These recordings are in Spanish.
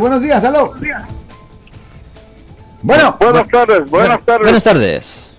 Buenos días, aló. Bueno, Buenas tardes, buenas tardes. Buenas tardes.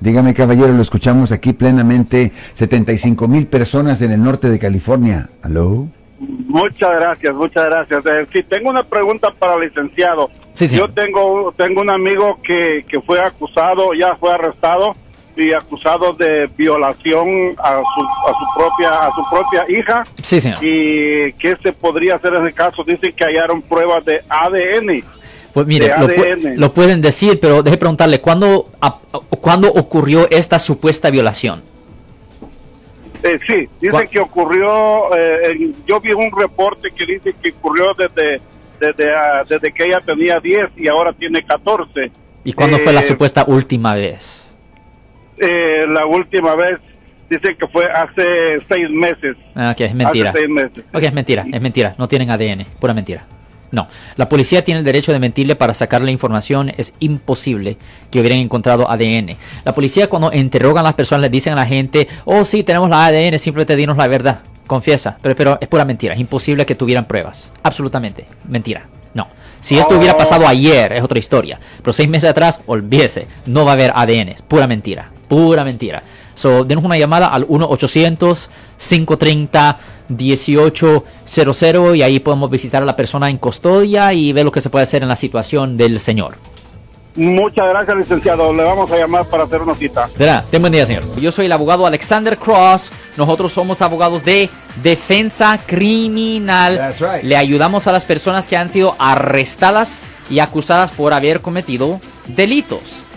dígame caballero, lo escuchamos aquí plenamente. 75 mil personas en el norte de California. ¿Aló? Muchas gracias, muchas gracias. Eh, sí, tengo una pregunta para el licenciado. Sí, señor. Yo tengo, tengo un amigo que, que fue acusado, ya fue arrestado y acusado de violación a su, a su propia a su propia hija Sí, señor. y qué se podría hacer en ese caso dicen que hallaron pruebas de ADN Pues mire, lo, pu- ADN. lo pueden decir, pero deje preguntarle, ¿cuándo, a- ¿cuándo ocurrió esta supuesta violación? Eh, sí dicen ¿Cuál? que ocurrió eh, yo vi un reporte que dice que ocurrió desde desde, ah, desde que ella tenía 10 y ahora tiene 14 ¿Y cuándo fue la Eh, supuesta última vez? Eh, la última vez dice que fue hace seis meses. Ah, ok, es mentira. Hace seis meses. Ok, es mentira, es mentira. No tienen ADN, pura mentira. No, la policía tiene el derecho de mentirle para sacarle información. Es imposible que hubieran encontrado ADN. La policía cuando interrogan a las personas le dicen a la gente, oh sí, tenemos la ADN, simplemente dinos la verdad. Confiesa, pero, pero es pura mentira. Es imposible que tuvieran pruebas. Absolutamente, mentira. No. Si esto hubiera Oh. pasado ayer, es otra historia. Pero seis meses atrás, olvídese. No va a haber ADN. Es pura mentira. Pura mentira. So, denos una llamada al 1-800-530-1800 y ahí podemos visitar a la persona en custodia y ver lo que se puede hacer en la situación del señor. Muchas gracias, licenciado. Le vamos a llamar para hacer una cita. ¿Verdad? Ten buen día, señor. Yo soy el abogado Alexander Cross. Nosotros somos abogados de defensa criminal. That's right. Le ayudamos a las personas que han sido arrestadas y acusadas por haber cometido delitos.